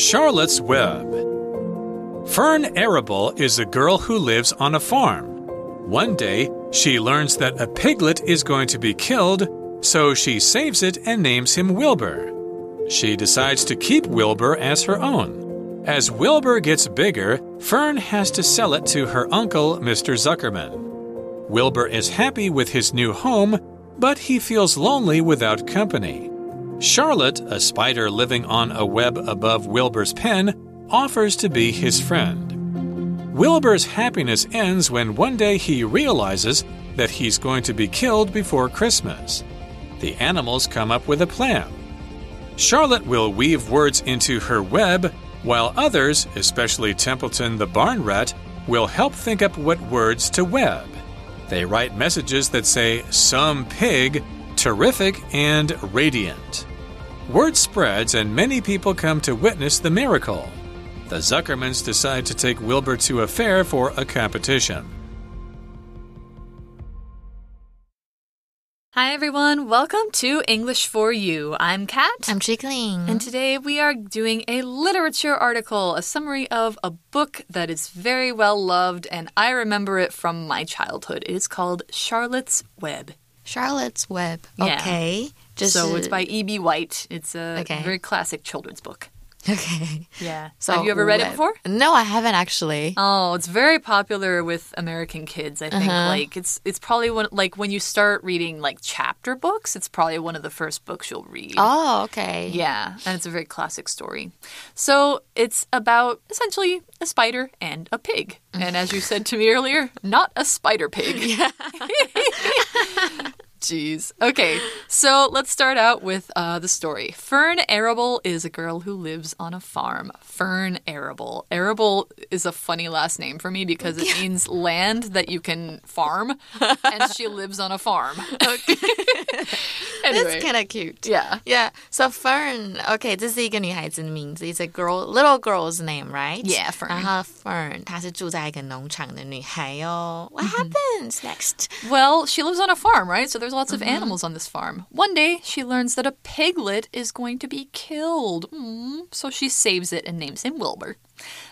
Charlotte's Web. Fern Arable is a girl who lives on a farm. One day, she learns that a piglet is going to be killed, so she saves it and names him Wilbur. She decides to keep Wilbur as her own. As Wilbur gets bigger, Fern has to sell it to her uncle, Mr. Zuckerman. Wilbur is happy with his new home, but he feels lonely without company. Charlotte, a spider living on a web above Wilbur's pen, offers to be his friend. Wilbur's happiness ends when one day he realizes that he's going to be killed before Christmas. The animals come up with a plan. Charlotte will weave words into her web, while others, especially Templeton the barn rat, will help think up what words to web. They write messages that say some pig, terrific, and radiant. Word spreads, and many people come to witness the miracle the Zuckermans decide to take Wilbur to a fair for a competition. Hi everyone, welcome to English for You. I'm Kat. I'm Chickling. And today we are doing a literature article, a summary of a book that is very well loved, and I remember it from my childhood. It is called Charlotte's Web. Charlotte's Web. Yeah. Okay. So it's by E.B. White. It's a Okay. very classic children's book. Okay. Yeah. So Have you ever read it before? No, I haven't actually. Oh, it's very popular with American kids. I think Uh-huh. like it's it's probably one like when you start reading like chapter books, it's probably one of the first books you'll read. Oh, okay. Yeah, and it's a very classic story. So it's about essentially a spider and a pig. And as you said to me earlier, not a spider pig. Jeez. Okay, so let's start out with uh, the story. Fern Arable is a girl who lives on a farm. Fern Arable. Arable is a funny last name for me because it means land that you can farm, and she lives on a farm. anyway, That's kind of cute. yeah. Yeah. So Fern, okay, 这是一个女孩子的名字，It's a girl, little girl's name, right? Yeah, Fern. 然后 Fern 她是住在一个农场的女孩哦。What happens next? Well, she lives on a farm, right? So there's lots of animals on this farm. One day, she learns that a piglet is going to be killed. Mm, so she saves it and names him Wilbur.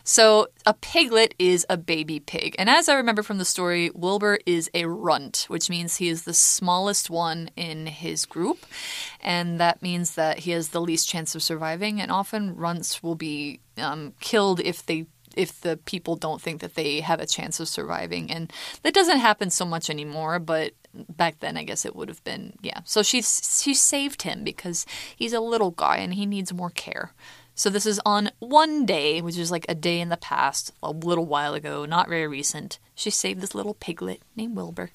So a piglet is a baby pig. And as I remember from the story, Wilbur is a runt, which means he is the smallest one in his group. And that means that he has the least chance of surviving. And often runts will be um, killed if they if the people don't think that they have a chance of surviving. And that doesn't happen so much anymore, but back then I guess it would have been yeah. So she's she saved him because he's a little guy and he needs more care. So this is on one day, which is like a day in the past, a little while ago, not very recent. She saved this little piglet named Wilbur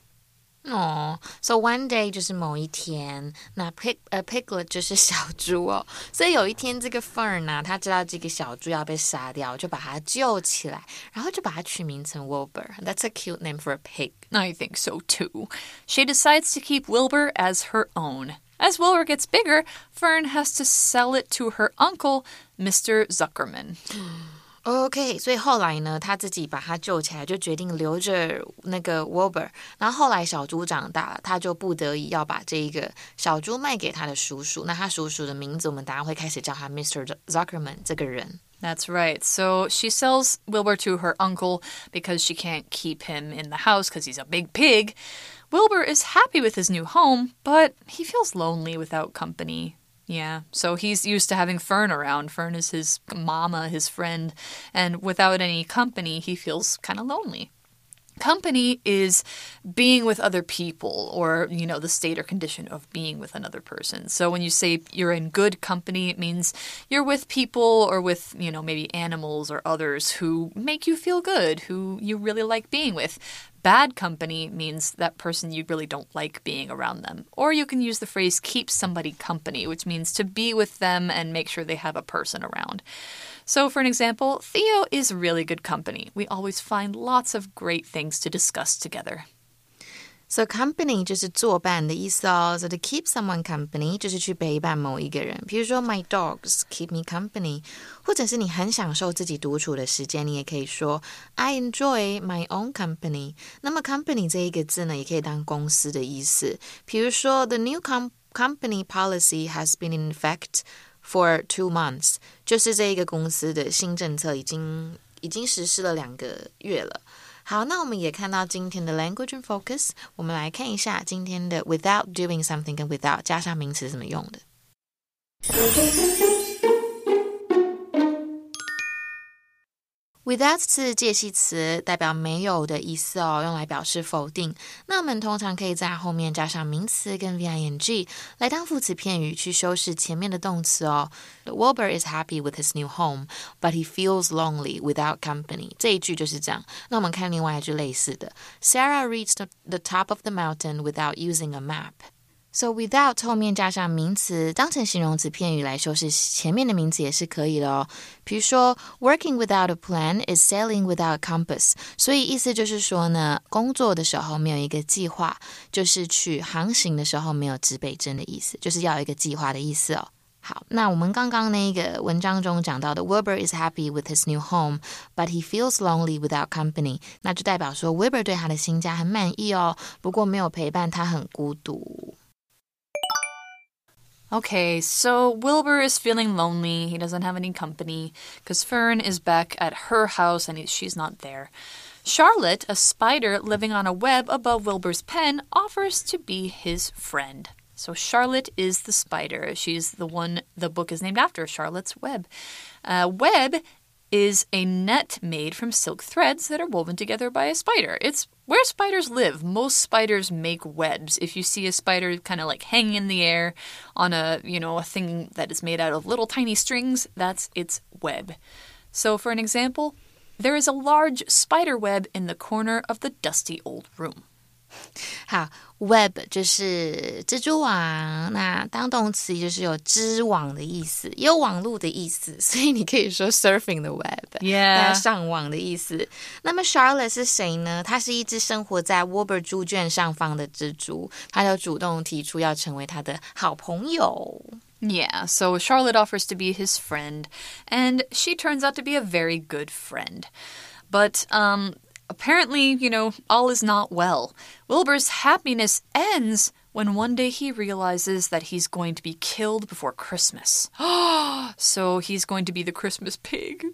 哦、s o one day 就是某一天，那 pig 呃 piglet 就是小猪哦，所以有一天这个 Fern 呢、他知道这个小猪要被杀掉，就把它救起来，然后就把它取名成 Wilbur。That's a cute name for a pig. I think so too. She decides to keep Wilbur as her own. As Wilbur gets bigger, Fern has to sell it to her uncle, Mr. Zuckerman. OK，所以后来呢，他自己把它救起来，就决定留着那个 Wilbur。然后后来小猪长大了，他就不得已要把这一个小猪卖给他的叔叔。那他叔叔的名字，我们等下会开始叫他 Mr. Zuckerman 这个人。 That's right. So she sells Wilbur to her uncle because she can't keep him in the house because he's a big pig. Wilbur is happy with his new home, but he feels lonely without company. Yeah, so he's used to having Fern around. Fern is his mama, his friend, and without any company, he feels kind of lonely. Company is being with other people or, you know, the state or condition of being with another person. So when you say you're in good company, it means you're with people or with, you know, maybe animals or others who make you feel good, who you really like being with. Bad company means that person you really don't like being around them. Or you can use the phrase keep somebody company, which means to be with them and make sure they have a person around. So, for an example, Theo is really good company. We always find lots of great things to discuss together. So company 就是作伴的意思哦。So to keep someone company 就是去陪伴某一个人。比如说 My dogs keep me company，或者是你很享受自己独处的时间，你也可以说 I enjoy my own company。那么 company 这一个字呢，也可以当公司的意思。比如说 The new com company policy has been in effect. For two months，就是这一个公司的新政策已经已经实施了两个月了。好，那我们也看到今天的 language and focus，我们来看一下今天的 without doing something 跟 without 加上名词怎么用的。Without 是介系词，代表没有的意思哦，用来表示否定。那我们通常可以在后面加上名词跟 v-i-n-g 来当副词片语，去修饰前面的动词哦。The Wilbur is happy with his new home, but he feels lonely without company。这一句就是这样。那我们看另外一句类似的：Sarah reached the top of the mountain without using a map。So without 后面加上名词，当成形容词片语来修饰前面的名词也是可以的哦。比如说，working without a plan is sailing without a compass。所以意思就是说呢，工作的时候没有一个计划，就是去航行的时候没有指北针的意思，就是要有一个计划的意思哦。好，那我们刚刚那个文章中讲到的，Wilbur is happy with his new home, but he feels lonely without company。那就代表说，Wilbur 对他的新家很满意哦，不过没有陪伴，他很孤独。 Okay, so Wilbur is feeling lonely. He doesn't have any company because Fern is back at her house and she's not there. Charlotte, a spider living on a web above Wilbur's pen, offers to be his friend. So Charlotte is the spider. She's the one the book is named after, Charlotte's Web. Uh, web is a net made from silk threads that are woven together by a spider. It's where spiders live. Most spiders make webs. If you see a spider kind of like hanging in the air on a, you know, a thing that is made out of little tiny strings, that's its web. So for an example, there is a large spider web in the corner of the dusty old room. 好，web 就是蜘蛛网，那当动词就是有织网的意思，也有网络的意思，所以你可以说 surfing the web，yeah，上网的意思。那么 Charlotte 是谁呢？她是一只生活在 Wilbur 猪圈上方的蜘蛛，她就主动提出要成为他的好朋友。Yeah, so Charlotte offers to be his friend, and she turns out to be a very good friend. But um, Apparently, you know, all is not well. Wilbur's happiness ends when one day he realizes that he's going to be killed before Christmas. so he's going to be the Christmas pig.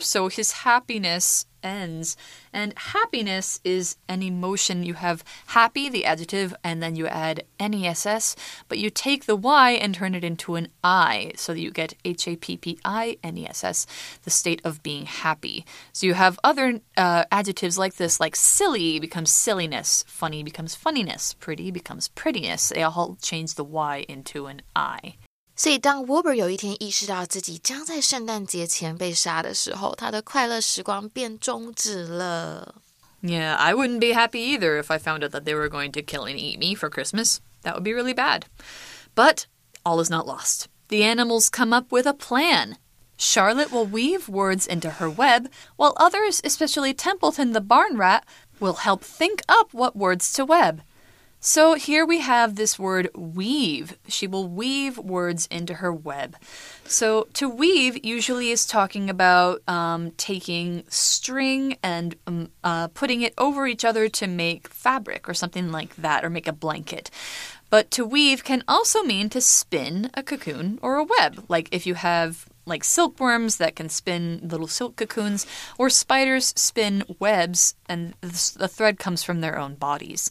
So his happiness ends. And happiness is an emotion. You have happy, the adjective, and then you add NESS, but you take the Y and turn it into an I so that you get H A P P I N E S S, the state of being happy. So you have other uh, adjectives like this, like silly becomes silliness, funny becomes funniness, pretty becomes prettiness. They all change the Y into an I. 所以，当 Wilbur 有一天意识到自己将在圣诞节前被杀的时候，他的快乐时光便终止了。Yeah, I wouldn't be happy either if I found out that they were going to kill and eat me for Christmas. That would be really bad. But all is not lost. The animals come up with a plan. Charlotte will weave words into her web, while others, especially Templeton the barn rat, will help think up what words to web. So here we have this word weave. She will weave words into her web. So to weave usually is talking about um, taking string and um, uh, putting it over each other to make fabric or something like that, or make a blanket. But to weave can also mean to spin a cocoon or a web. Like if you have like silkworms that can spin little silk cocoons, or spiders spin webs, and the thread comes from their own bodies.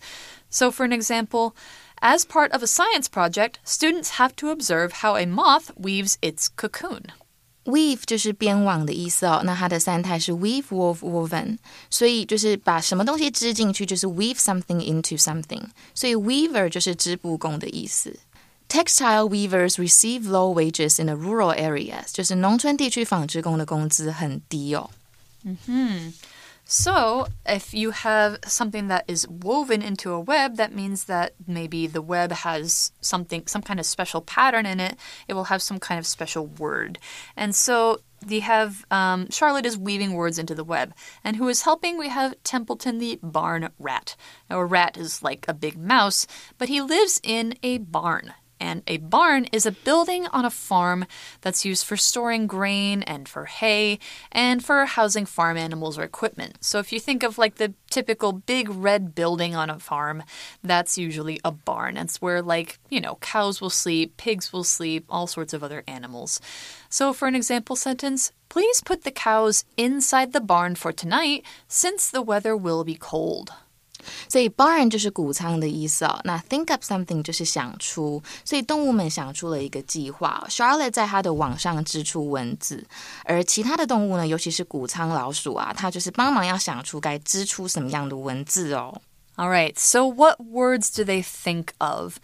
So, for an example, as part of a science project, students have to observe how a moth weaves its cocoon. Weave 就是编网的意思哦，那它的三态是 weave, wove, woven，所以就是把什么东西织进去，就是 weave something into something。所以 weaver 就是织布工的意思。Textile weavers receive low wages in the rural areas，就是农村地区纺织工的工资很低哦。嗯哼。 So, if you have something that is woven into a web, that means that maybe the web has something, some kind of special pattern in it. It will have some kind of special word. And so, we have um, Charlotte is weaving words into the web. And who is helping? We have Templeton the barn rat. Now, a rat is like a big mouse, but he lives in a barn. And a barn is a building on a farm that's used for storing grain and for hay and for housing farm animals or equipment. So if you think of like the typical big red building on a farm, that's usually a barn. That's where, like, you know, cows will sleep, pigs will sleep, all sorts of other animals. So for an example sentence, please put the cows inside the barn for tonight since the weather will be cold. 所以 barn 就是谷仓的意思哦。那 think up something 就是想出，所以动物们想出了一个计划。Charlotte 在它的网上织出文字，而其他的动物呢，尤其是谷仓老鼠啊，它就是帮忙要想出该织出什么样的文字哦。All right, so what words do they think of?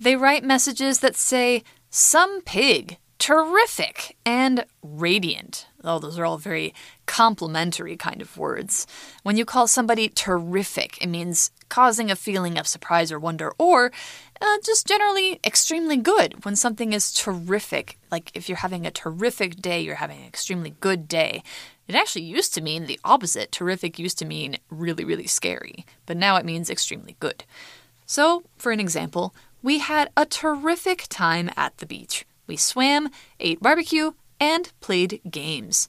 They write messages that say, some pig, terrific, and radiant. Oh, those are all very complimentary kind of words. When you call somebody terrific, it means causing a feeling of surprise or wonder, or uh, just generally extremely good. When something is terrific, like if you're having a terrific day, you're having an extremely good day. It actually used to mean the opposite. Terrific used to mean really, really scary, but now it means extremely good. So, for an example, we had a terrific time at the beach. We swam, ate barbecue, and played games.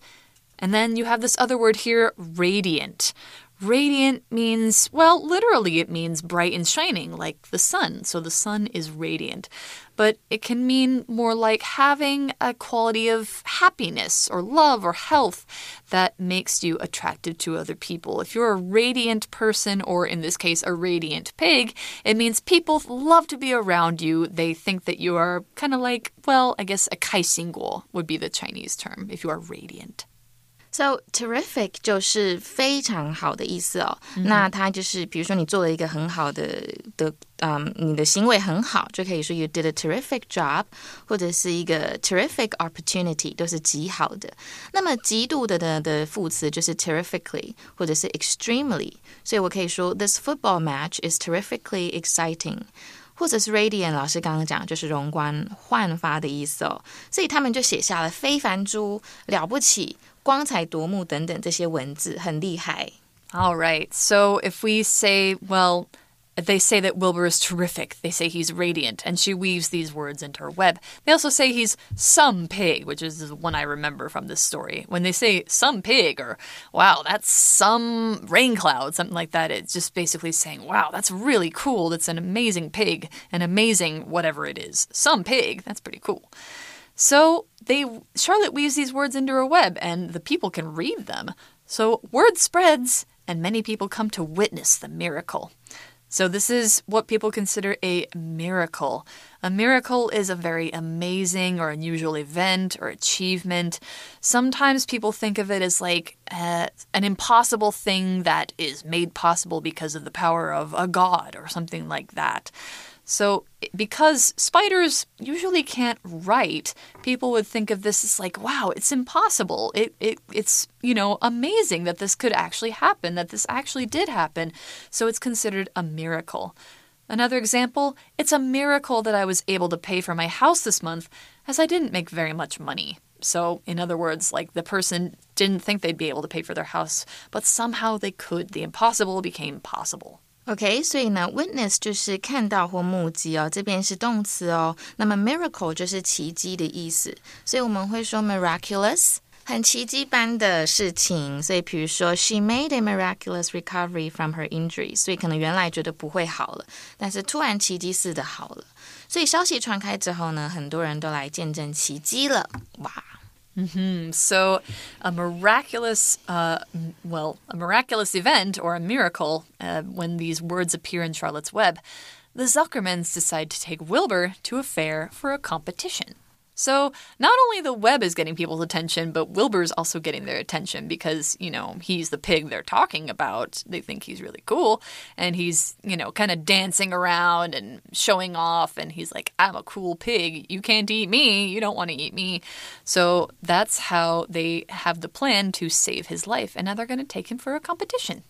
And then you have this other word here, radiant. Radiant means, well, literally, it means bright and shining, like the sun. So the sun is radiant but it can mean more like having a quality of happiness or love or health that makes you attractive to other people. If you're a radiant person, or in this case, a radiant pig, it means people love to be around you. They think that you are kind of like, well, I guess a kaisingguo would be the Chinese term if you are radiant. So terrific 就是非常好的意思哦。嗯、那它就是比如说你做了一个很好的的，嗯，你的行为很好，就可以说 you did a terrific job，或者是一个 terrific opportunity，都是极好的。那么极度的的的副词就是 terrifically 或者是 extremely，所以我可以说 this football match is terrifically exciting。或者是 radiant，老师刚刚讲就是容光焕发的意思哦，所以他们就写下了非凡猪、了不起、光彩夺目等等这些文字，很厉害。All right. So if we say, well, they say that Wilbur is terrific. They say he's radiant, and she weaves these words into her web. They also say he's some pig, which is the one I remember from this story. When they say some pig or wow, that's some rain cloud, something like that, it's just basically saying, wow, that's really cool. That's an amazing pig, an amazing whatever it is. Some pig, that's pretty cool. So they Charlotte weaves these words into her web, and the people can read them. So word spreads, and many people come to witness the miracle. So, this is what people consider a miracle. A miracle is a very amazing or unusual event or achievement. Sometimes people think of it as like uh, an impossible thing that is made possible because of the power of a god or something like that. So, because spiders usually can't write, people would think of this as like, wow, it's impossible. It, it, it's, you know, amazing that this could actually happen, that this actually did happen. So, it's considered a miracle. Another example, it's a miracle that I was able to pay for my house this month, as I didn't make very much money. So, in other words, like the person didn't think they'd be able to pay for their house, but somehow they could. The impossible became possible. OK，所以呢，witness 就是看到或目击哦，这边是动词哦。那么 miracle 就是奇迹的意思，所以我们会说 miraculous，很奇迹般的事情。所以比如说，she made a miraculous recovery from her injury，所以可能原来觉得不会好了，但是突然奇迹似的好了。所以消息传开之后呢，很多人都来见证奇迹了，哇！Mm -hmm. So, a miraculous, uh, well, a miraculous event or a miracle uh, when these words appear in Charlotte's Web, the Zuckermans decide to take Wilbur to a fair for a competition. So, not only the web is getting people's attention, but Wilbur's also getting their attention because, you know, he's the pig they're talking about. They think he's really cool. And he's, you know, kind of dancing around and showing off. And he's like, I'm a cool pig. You can't eat me. You don't want to eat me. So, that's how they have the plan to save his life. And now they're going to take him for a competition.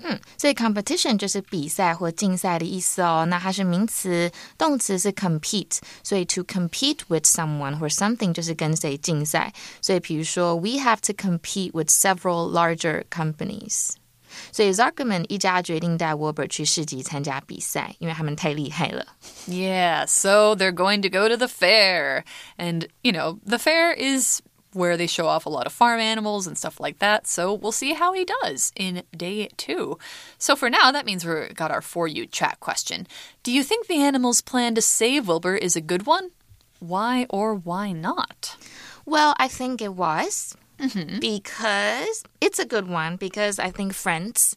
嗯，所以 competition 就是比赛或竞赛的意思哦。那它是名词，动词是 compete，所以 to compete with someone or something 就是跟谁竞赛。所以比如说，we have to compete with several larger companies。 所以 Zuckerman 一家决定带 Wilbur 去市集参加比赛，因为他们太厉害了。 Yeah, so they're going to go to the fair. And, you know, the fair is where they show off a lot of farm animals and stuff like that. So we'll see how he does in day two. So for now, that means we've got our For You chat question. Do you think the animal's plan to save Wilbur is a good one? Why or why not? Well, I think it was mm-hmm. because it's a good one because I think friends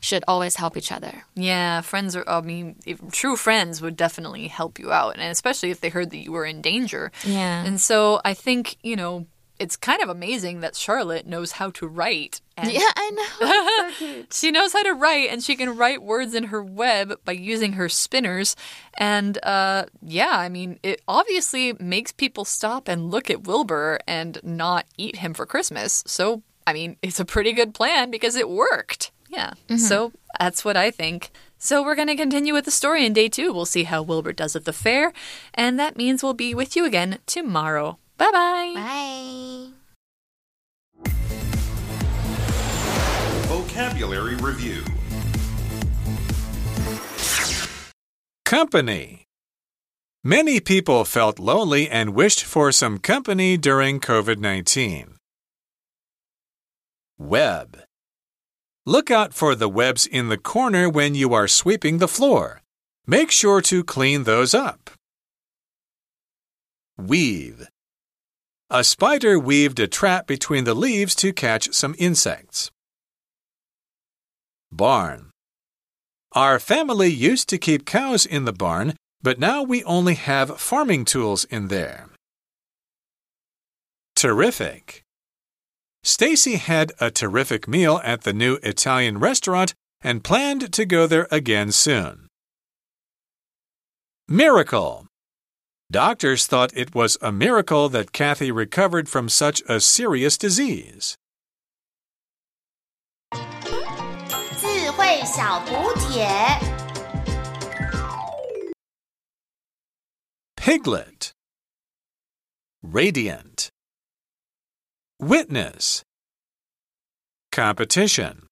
should always help each other. Yeah, friends are, I mean, if, true friends would definitely help you out, and especially if they heard that you were in danger. Yeah. And so I think, you know, it's kind of amazing that Charlotte knows how to write. And Yeah, I know. so. She knows how to write, and she can write words in her web by using her spinners. And uh, yeah, I mean, it obviously makes people stop and look at Wilbur and not eat him for Christmas. So, I mean, it's a pretty good plan because it worked. Yeah. So that's what I think. So we're going to continue with the story in day two. We'll see how Wilbur does at the fair. And that means we'll be with you again tomorrow. Bye bye. Bye. Vocabulary Review Company. Many people felt lonely and wished for some company during COVID 19. Web. Look out for the webs in the corner when you are sweeping the floor. Make sure to clean those up. Weave. A spider weaved a trap between the leaves to catch some insects. Barn. Our family used to keep cows in the barn, but now we only have farming tools in there. Terrific. Stacy had a terrific meal at the new Italian restaurant and planned to go there again soon. Miracle. Doctors thought it was a miracle that Kathy recovered from such a serious disease. 智慧小补帖。 Piglet. Radiant. Witness. Competition.